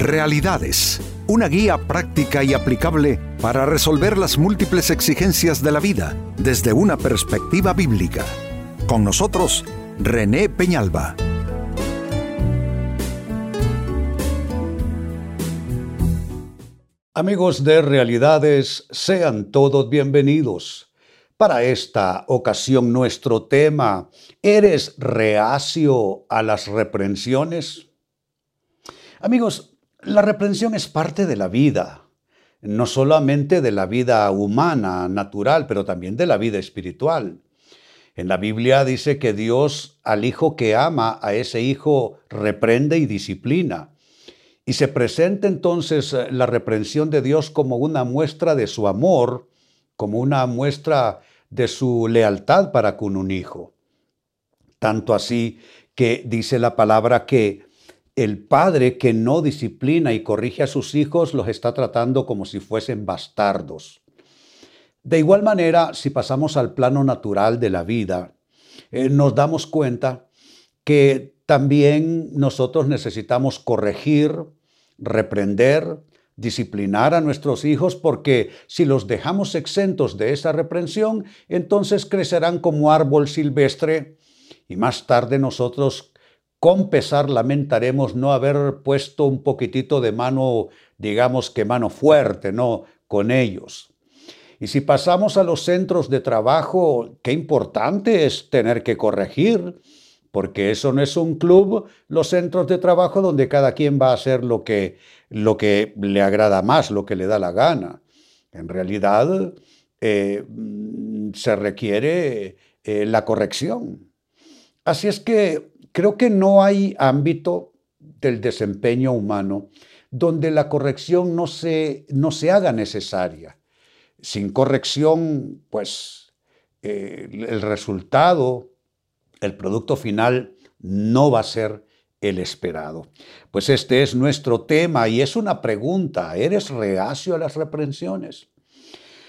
Realidades, una guía práctica y aplicable para resolver las múltiples exigencias de la vida desde una perspectiva bíblica. Con nosotros, René Peñalba. Amigos de Realidades, sean todos bienvenidos. Para esta ocasión nuestro tema, ¿eres reacio a las reprensiones? Amigos, la reprensión es parte de la vida, no solamente de la vida humana, natural, pero también de la vida espiritual. En la Biblia dice que Dios al hijo que ama, a ese hijo reprende y disciplina. Y se presenta entonces eh, la reprensión de Dios como una muestra de su amor, como una muestra de su lealtad para con un hijo. Tanto así que dice la palabra que el padre que no disciplina y corrige a sus hijos los está tratando como si fuesen bastardos. De igual manera, si pasamos al plano natural de la vida, eh, nos damos cuenta que también nosotros necesitamos corregir, reprender, disciplinar a nuestros hijos porque si los dejamos exentos de esa reprensión, entonces crecerán como árbol silvestre y más tarde nosotros con pesar lamentaremos no haber puesto un poquitito de mano, digamos que mano fuerte, ¿no? Con ellos. Y si pasamos a los centros de trabajo, qué importante es tener que corregir, porque eso no es un club, los centros de trabajo donde cada quien va a hacer lo que, lo que le agrada más, lo que le da la gana. En realidad, eh, se requiere eh, la corrección. Así es que creo que no hay ámbito del desempeño humano donde la corrección no se, no se haga necesaria. Sin corrección, pues eh, el resultado, el producto final no va a ser el esperado. Pues este es nuestro tema y es una pregunta. ¿Eres reacio a las reprensiones?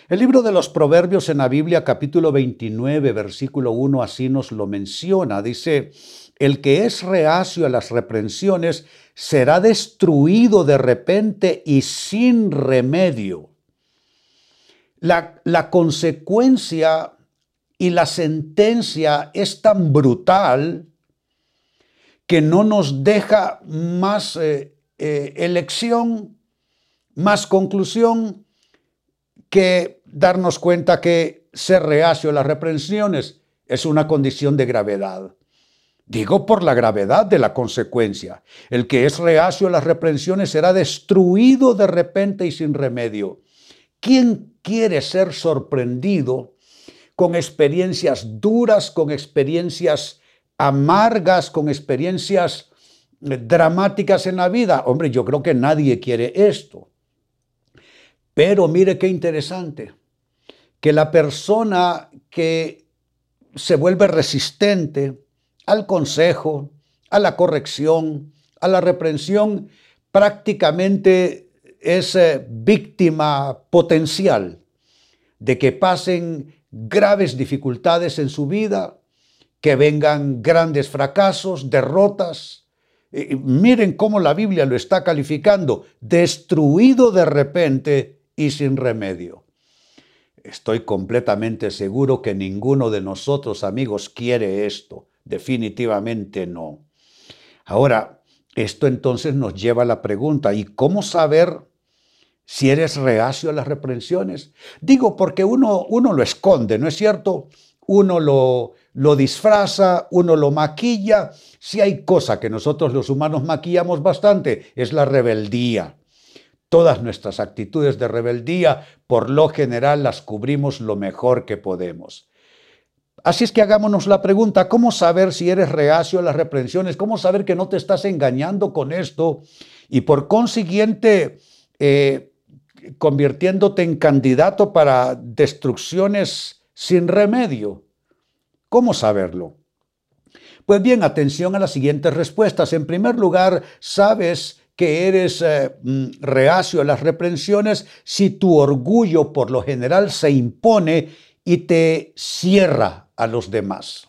El libro de los Proverbios en la Biblia capítulo 29 versículo 1 así nos lo menciona. Dice, el que es reacio a las reprensiones será destruido de repente y sin remedio. La, consecuencia y la sentencia es tan brutal que no nos deja más eh, eh, elección, más conclusión que darnos cuenta que ser reacio a las reprensiones es una condición de gravedad. Digo por la gravedad de la consecuencia. El que es reacio a las reprensiones será destruido de repente y sin remedio. ¿Quién quiere ser sorprendido con experiencias duras, con experiencias amargas, con experiencias eh, dramáticas en la vida? Hombre, yo creo que nadie quiere esto. Pero mire qué interesante, que la persona que se vuelve resistente, al consejo, a la corrección, a la reprensión, prácticamente es eh, víctima potencial de que pasen graves dificultades en su vida, que vengan grandes fracasos, derrotas. miren cómo la Biblia lo está calificando, destruido de repente y sin remedio. Estoy completamente seguro que ninguno de nosotros, amigos, quiere esto. Definitivamente no. Ahora, esto entonces nos lleva a la pregunta, ¿y cómo saber si eres reacio a las reprensiones? Digo, porque uno, uno lo esconde, ¿no es cierto? Uno lo, lo disfraza, uno lo maquilla. Si hay cosa que nosotros los humanos maquillamos bastante, es la rebeldía. Todas nuestras actitudes de rebeldía, por lo general, las cubrimos lo mejor que podemos. Así es que hagámonos la pregunta, ¿cómo saber si eres reacio a las reprensiones? ¿Cómo saber que no te estás engañando con esto? Y por consiguiente, eh, convirtiéndote en candidato para destrucciones sin remedio. ¿Cómo saberlo? Pues bien, atención a las siguientes respuestas. En primer lugar, sabes que eres eh, mm, reacio a las reprensiones si tu orgullo por lo general se impone y te cierra a los demás.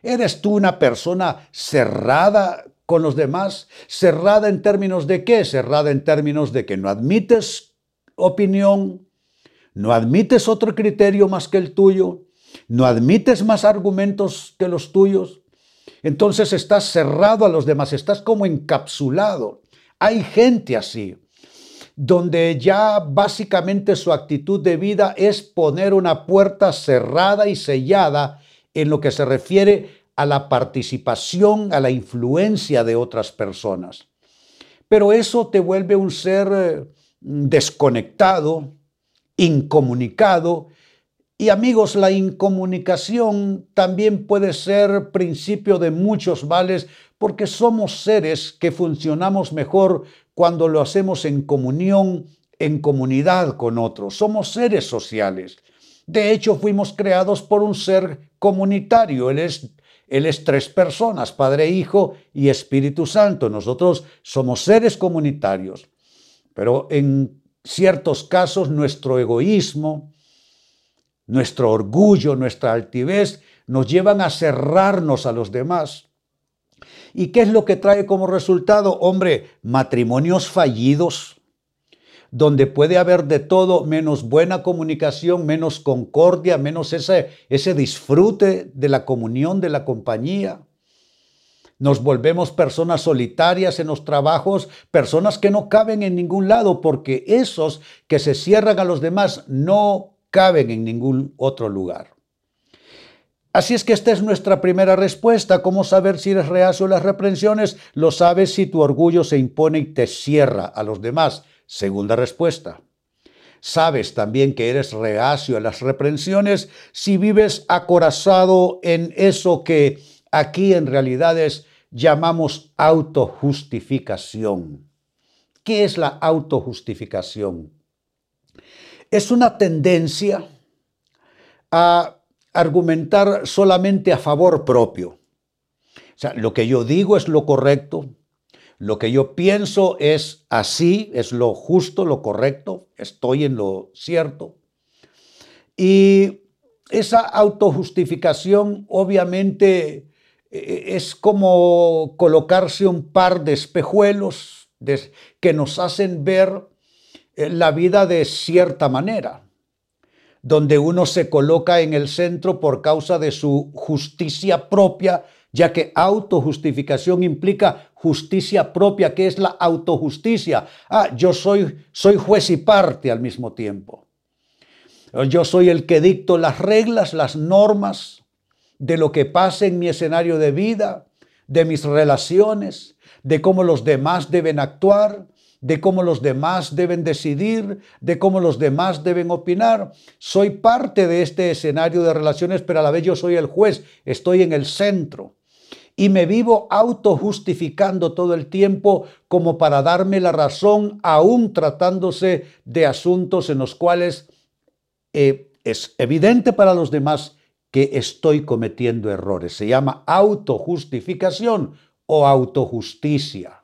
¿Eres tú una persona cerrada con los demás, cerrada en términos de qué? Cerrada en términos de que no admites opinión, no admites otro criterio más que el tuyo, no admites más argumentos que los tuyos. Entonces estás cerrado a los demás, estás como encapsulado. Hay gente así, donde ya básicamente su actitud de vida es poner una puerta cerrada y sellada en lo que se refiere a la participación, a la influencia de otras personas. Pero eso te vuelve un ser eh, desconectado, incomunicado. Y amigos, la incomunicación también puede ser principio de muchos males porque somos seres que funcionamos mejor cuando lo hacemos en comunión, en comunidad con otros. Somos seres sociales. De hecho, fuimos creados por un ser comunitario. Él es tres personas, Padre, Hijo y Espíritu Santo. Nosotros somos seres comunitarios, pero en ciertos casos nuestro egoísmo, nuestro orgullo, nuestra altivez nos llevan a cerrarnos a los demás. ¿Y qué es lo que trae como resultado? Hombre, matrimonios fallidos, donde puede haber de todo menos buena comunicación, menos concordia, menos ese, ese disfrute de la comunión, de la compañía. Nos volvemos personas solitarias en los trabajos, personas que no caben en ningún lado, porque esos que se cierran a los demás no caben en ningún otro lugar. Así es que esta es nuestra primera respuesta. ¿Cómo saber si eres reacio a las reprensiones? Lo sabes si tu orgullo se impone y te cierra a los demás. Segunda respuesta. Sabes también que eres reacio a las reprensiones si vives acorazado en eso que aquí en realidades llamamos autojustificación. ¿Qué es la autojustificación? Es una tendencia a argumentar solamente a favor propio. O sea, lo que yo digo es lo correcto, lo que yo pienso es así, es lo justo, lo correcto, estoy en lo cierto. Y esa autojustificación obviamente eh, es como colocarse un par de espejuelos que nos hacen ver eh, la vida de cierta manera, donde uno se coloca en el centro por causa de su justicia propia ya que autojustificación implica justicia propia, que es la autojusticia. Ah, yo soy, soy juez y parte al mismo tiempo. Yo soy el que dicto las reglas, las normas de lo que pasa en mi escenario de vida, de mis relaciones, de cómo los demás deben actuar, de cómo los demás deben decidir, de cómo los demás deben opinar. Soy parte de este escenario de relaciones, pero a la vez yo soy el juez, estoy en el centro y me vivo autojustificando todo el tiempo como para darme la razón, aún tratándose de asuntos en los cuales eh, es evidente para los demás que estoy cometiendo errores. Se llama autojustificación o autojusticia.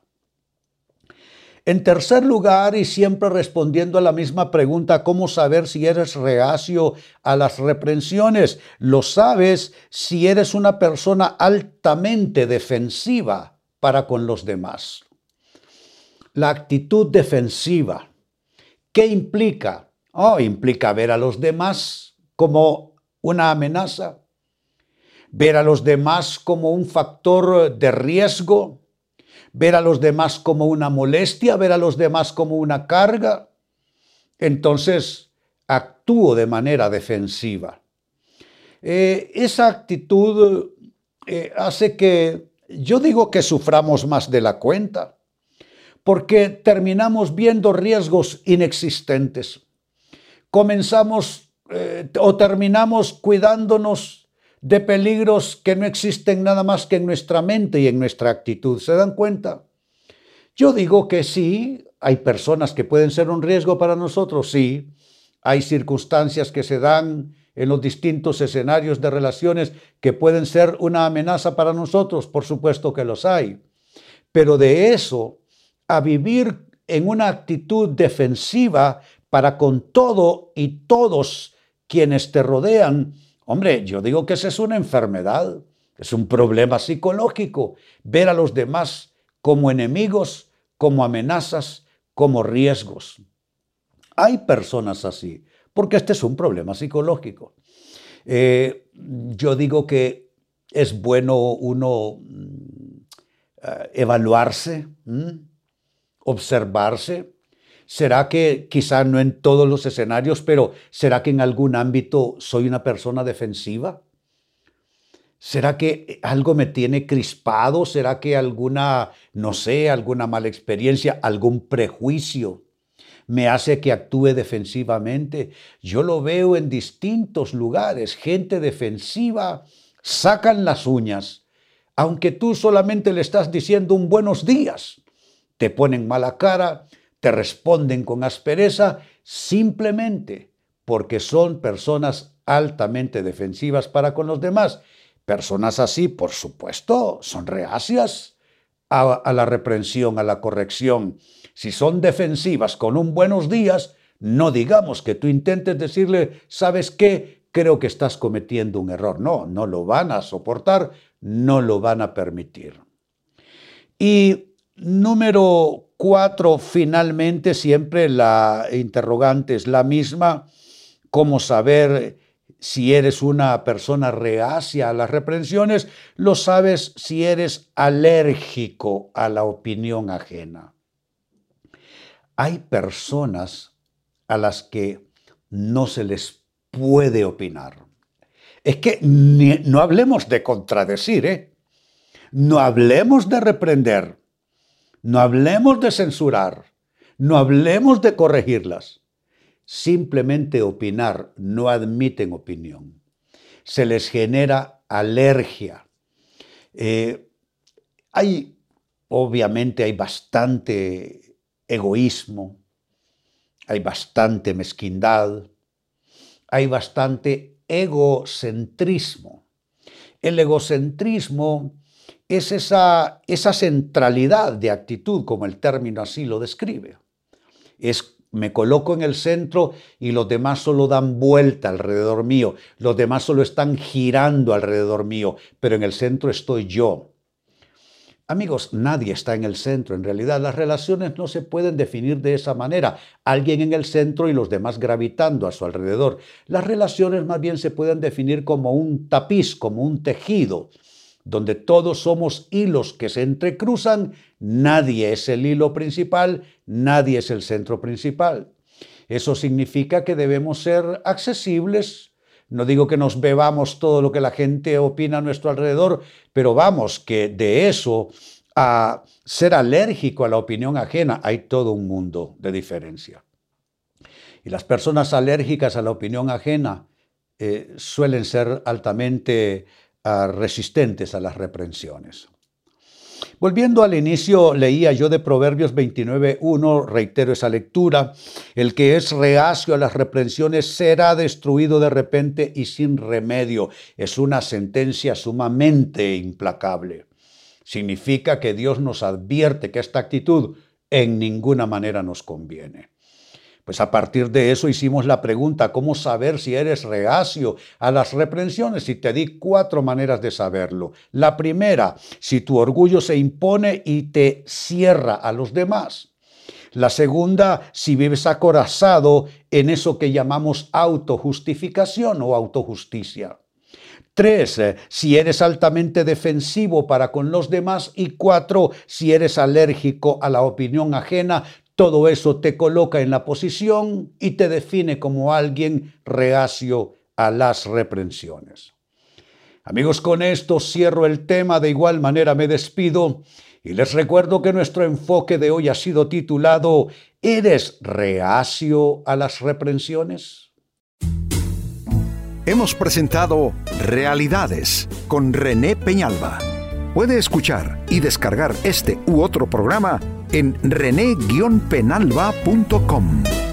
En tercer lugar, y siempre respondiendo a la misma pregunta, ¿cómo saber si eres reacio a las reprensiones? Lo sabes si eres una persona altamente defensiva para con los demás. La actitud defensiva, ¿qué implica? Oh, implica ver a los demás como una amenaza, ver a los demás como un factor de riesgo, ver a los demás como una molestia, ver a los demás como una carga, entonces actúo de manera defensiva. Eh, esa actitud eh, hace que yo digo que suframos más de la cuenta, porque terminamos viendo riesgos inexistentes. Comenzamos eh, o terminamos cuidándonos de peligros que no existen nada más que en nuestra mente y en nuestra actitud. ¿Se dan cuenta? Yo digo que sí, hay personas que pueden ser un riesgo para nosotros, sí. Hay circunstancias que se dan en los distintos escenarios de relaciones que pueden ser una amenaza para nosotros, por supuesto que los hay. Pero de eso a vivir en una actitud defensiva para con todo y todos quienes te rodean, Hombre, yo digo que esa es una enfermedad, es un problema psicológico, ver a los demás como enemigos, como amenazas, como riesgos. Hay personas así, porque este es un problema psicológico. Eh, yo digo que es bueno uno mm, eh, evaluarse, observarse. ¿Será que quizá no en todos los escenarios, pero será que en algún ámbito soy una persona defensiva? ¿Será que algo me tiene crispado? ¿Será que alguna, no sé, alguna mala experiencia, algún prejuicio me hace que actúe defensivamente? Yo lo veo en distintos lugares. Gente defensiva sacan las uñas, aunque tú solamente le estás diciendo un buenos días. Te ponen mala cara, te responden con aspereza, simplemente porque son personas altamente defensivas para con los demás Personas así, por supuesto, son reacias a, la reprensión, a la corrección. Si son defensivas con un buenos días, no digamos que tú intentes decirle, ¿sabes qué? Creo que estás cometiendo un error. No, no lo van a soportar, no lo van a permitir. Y número cuatro, finalmente, siempre la interrogante es la misma, cómo saber si eres una persona reacia a las reprensiones, lo sabes si eres alérgico a la opinión ajena. Hay personas a las que no se les puede opinar. Es que no hablemos de contradecir, ¿eh? No hablemos de reprender, no hablemos de censurar, no hablemos de corregirlas simplemente opinar, no admiten opinión. Se les genera alergia. Eh, hay, obviamente, hay bastante egoísmo, hay bastante mezquindad, hay bastante egocentrismo. El egocentrismo es esa, esa centralidad de actitud, como el término así lo describe. Es me coloco en el centro y los demás solo dan vuelta alrededor mío, los demás solo están girando alrededor mío, pero en el centro estoy yo. Amigos, nadie está en el centro. En realidad las relaciones no se pueden definir de esa manera. Alguien en el centro y los demás gravitando a su alrededor. Las relaciones más bien se pueden definir como un tapiz, como un tejido donde todos somos hilos que se entrecruzan, nadie es el hilo principal, nadie es el centro principal. Eso significa que debemos ser accesibles. No digo que nos bebamos todo lo que la gente opina a nuestro alrededor, pero vamos, que de eso a ser alérgico a la opinión ajena hay todo un mundo de diferencia. Y las personas alérgicas a la opinión ajena eh, suelen ser altamente resistentes a las reprensiones. Volviendo al inicio, leía yo de Proverbios 29.1, reitero esa lectura, el que es reacio a las reprensiones será destruido de repente y sin remedio. Es una sentencia sumamente implacable. Significa que Dios nos advierte que esta actitud en ninguna manera nos conviene. Pues a partir de eso hicimos la pregunta, ¿cómo saber si eres reacio a las reprensiones? Y te di cuatro maneras de saberlo. La primera, si tu orgullo se impone y te cierra a los demás. La segunda, si vives acorazado en eso que llamamos autojustificación o autojusticia. Tres, eh, si eres altamente defensivo para con los demás. Y cuatro, si eres alérgico a la opinión ajena, todo eso te coloca en la posición y te define como alguien reacio a las reprensiones. Amigos, con esto cierro el tema, de igual manera me despido y les recuerdo que nuestro enfoque de hoy ha sido titulado ¿Eres reacio a las reprensiones? Hemos presentado Realidades con René Peñalba. Puede escuchar y descargar este u otro programa en rene-penalba.com.